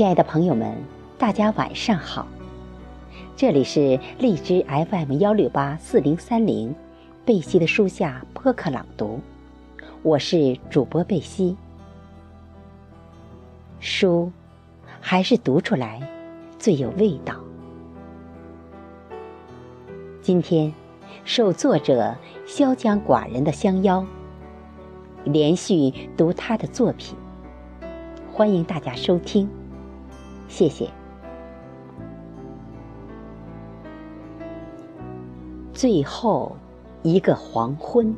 亲爱的朋友们，大家晚上好！这里是荔枝 FM 幺六八四零三零，贝西的书下播客朗读，我是主播贝西。书还是读出来最有味道。今天受作者萧江寡人的相邀，连续读他的作品，欢迎大家收听。谢谢。最后一个黄昏，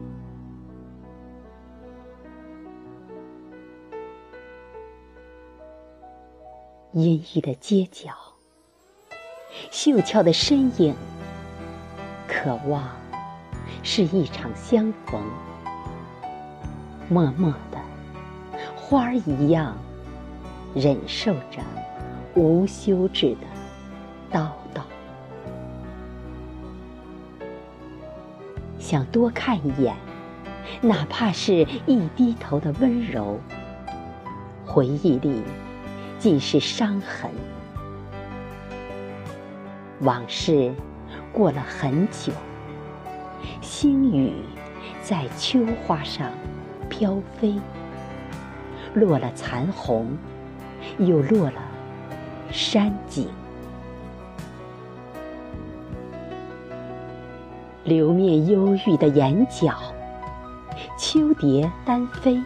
阴郁的街角，秀俏的身影，渴望是一场相逢。默默的，花儿一样，忍受着。无休止的叨叨，想多看一眼，哪怕是一低头的温柔。回忆里尽是伤痕，往事过了很久，星雨在秋花上飘飞，落了残红，又落了。山景，流面忧郁的眼角，秋蝶单飞。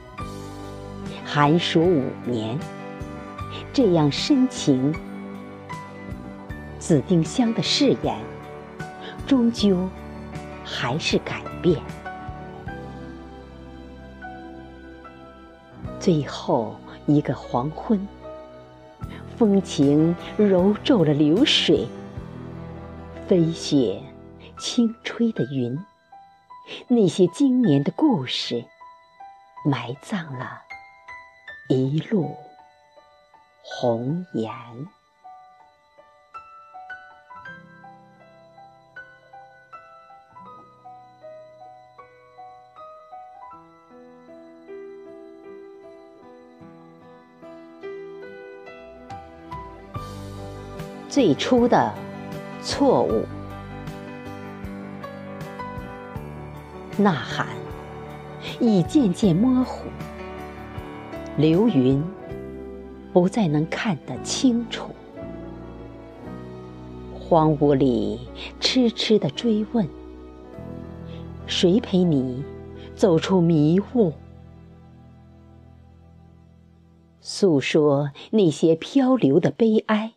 寒暑五年，这样深情。紫丁香的誓言，终究还是改变。最后一个黄昏。风情揉皱了流水，飞雪轻吹的云，那些经年的故事，埋葬了一路红颜。最初的错误，呐喊已渐渐模糊，流云不再能看得清楚，荒芜里痴痴的追问：谁陪你走出迷雾？诉说那些漂流的悲哀。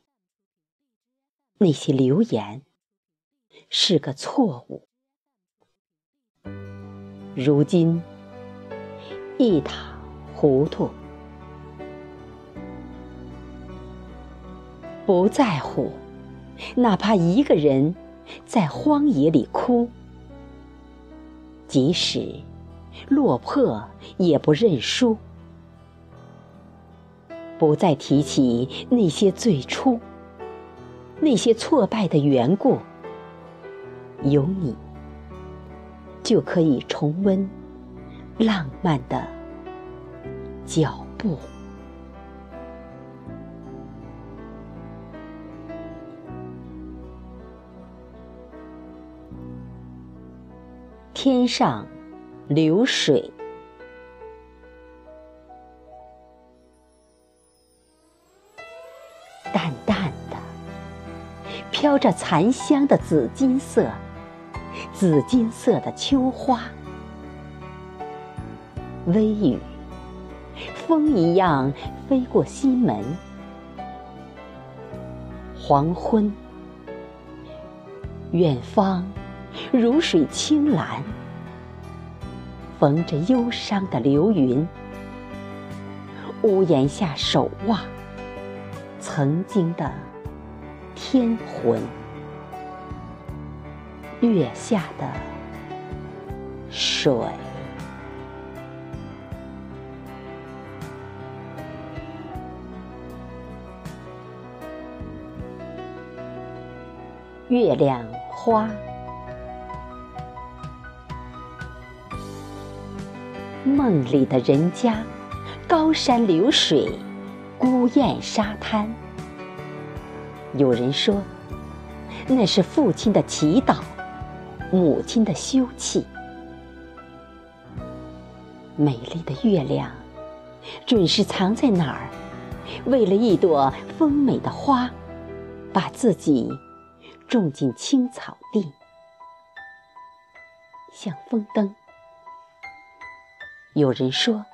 那些流言是个错误，如今一塌糊涂，不在乎，哪怕一个人在荒野里哭，即使落魄也不认输，不再提起那些最初。那些挫败的缘故，有你，就可以重温浪漫的脚步。天上流水。飘着残香的紫金色，紫金色的秋花，微雨，风一样飞过西门。黄昏，远方如水青蓝，缝着忧伤的流云，屋檐下守望曾经的。天魂，月下的水，月亮花，梦里的人家，高山流水，孤雁沙滩。有人说，那是父亲的祈祷，母亲的休憩。美丽的月亮，准是藏在哪儿？为了一朵丰美的花，把自己种进青草地，像风灯。有人说，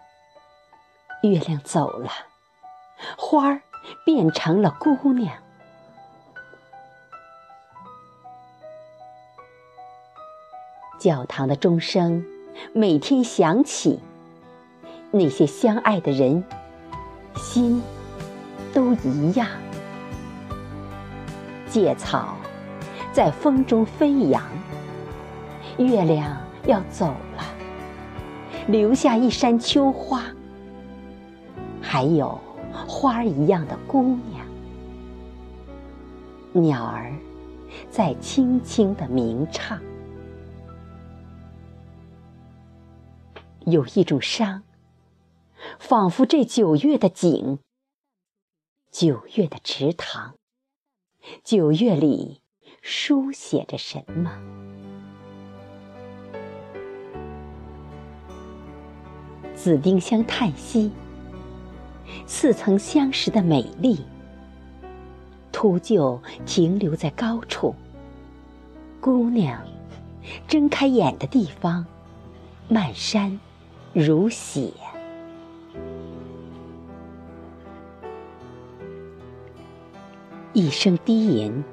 月亮走了，花儿变成了姑娘。教堂的钟声每天响起，那些相爱的人心都一样。芥草在风中飞扬，月亮要走了，留下一山秋花，还有花儿一样的姑娘。鸟儿在轻轻地鸣唱。有一种伤，仿佛这九月的景，九月的池塘，九月里书写着什么？紫丁香叹息，似曾相识的美丽，秃鹫停留在高处，姑娘睁开眼的地方，漫山。如血，一声低吟，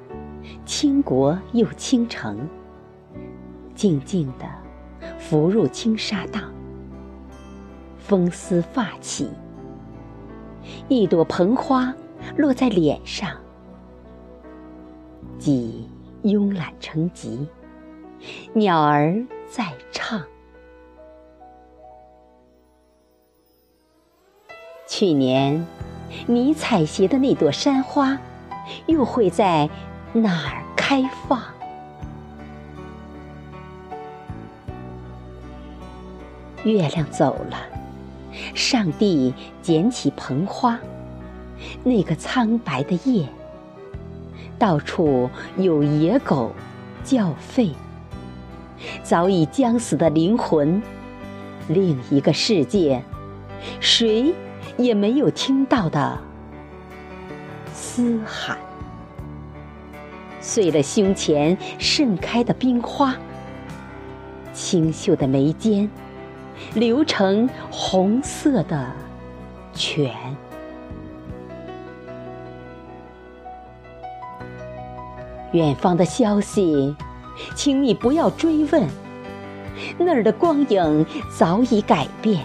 倾国又倾城，静静地浮入青纱荡。风丝发起，一朵蓬花落在脸上，即慵懒成疾，鸟儿在唱。去年，你采撷的那朵山花，又会在哪儿开放？月亮走了，上帝捡起盆花，那个苍白的夜，到处有野狗叫吠，早已将死的灵魂，另一个世界，谁？也没有听到的嘶喊，碎了胸前盛开的冰花，清秀的眉间流成红色的泉。远方的消息，请你不要追问，那儿的光影早已改变。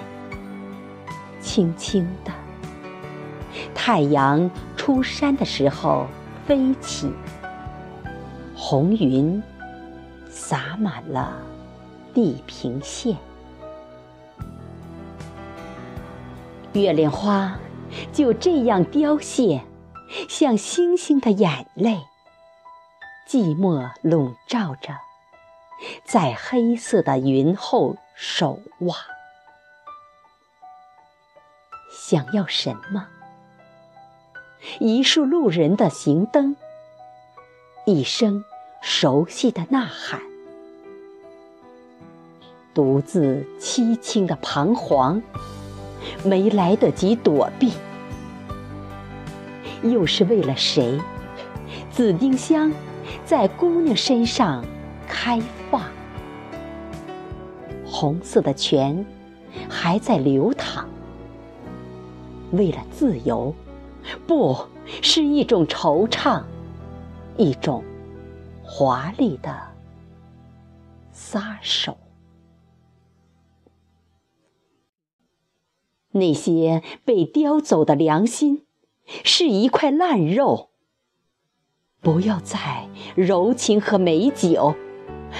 轻轻的，太阳出山的时候飞起，红云洒满了地平线。月亮花就这样凋谢，像星星的眼泪，寂寞笼罩着，在黑色的云后守望。想要什么？一束路人的行灯，一声熟悉的呐喊，独自凄清的彷徨，没来得及躲避，又是为了谁？紫丁香在姑娘身上开放，红色的泉还在流淌。为了自由，不是一种惆怅，一种华丽的撒手。那些被叼走的良心，是一块烂肉。不要在柔情和美酒，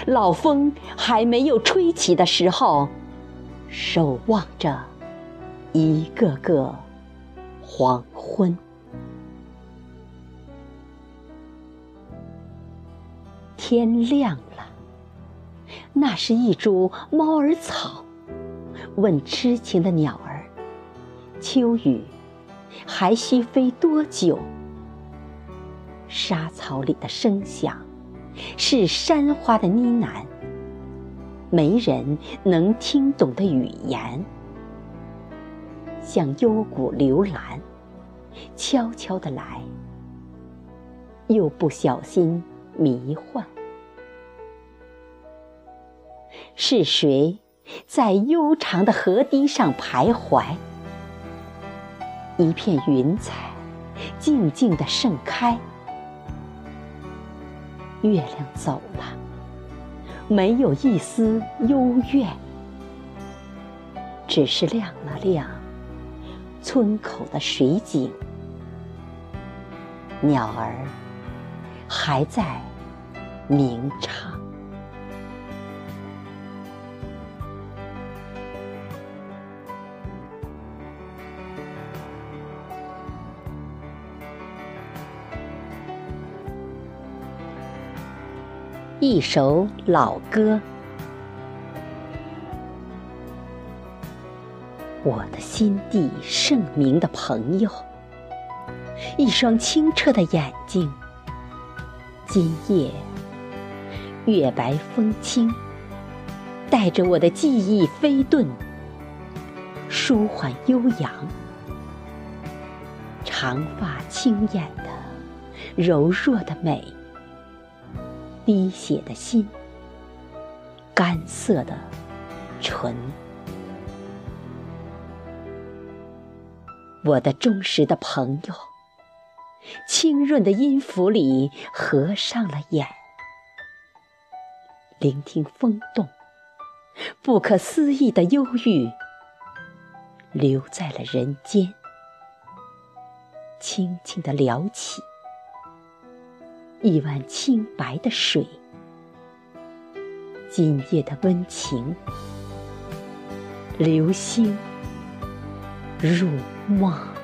老风还没有吹起的时候，守望着一个个。黄昏，天亮了。那是一株猫儿草，问痴情的鸟儿：秋雨还需飞多久？沙草里的声响，是山花的呢喃，没人能听懂的语言，像幽谷流岚，悄悄的来，又不小心迷幻。是谁在悠长的河堤上徘徊？一片云彩静静的盛开。月亮走了，没有一丝幽怨，只是亮了亮村口的水井。鸟儿还在鸣唱。一首老歌，我的心地圣明的朋友，一双清澈的眼睛。今夜月白风轻，带着我的记忆飞遁，舒缓悠扬，长发轻艳的柔弱的美。滴血的心，干涩的唇，我的忠实的朋友，清润的音符里合上了眼，聆听风动，不可思议的忧郁，留在了人间，轻轻的撩起。一碗清白的水，今夜的温情，流星入梦。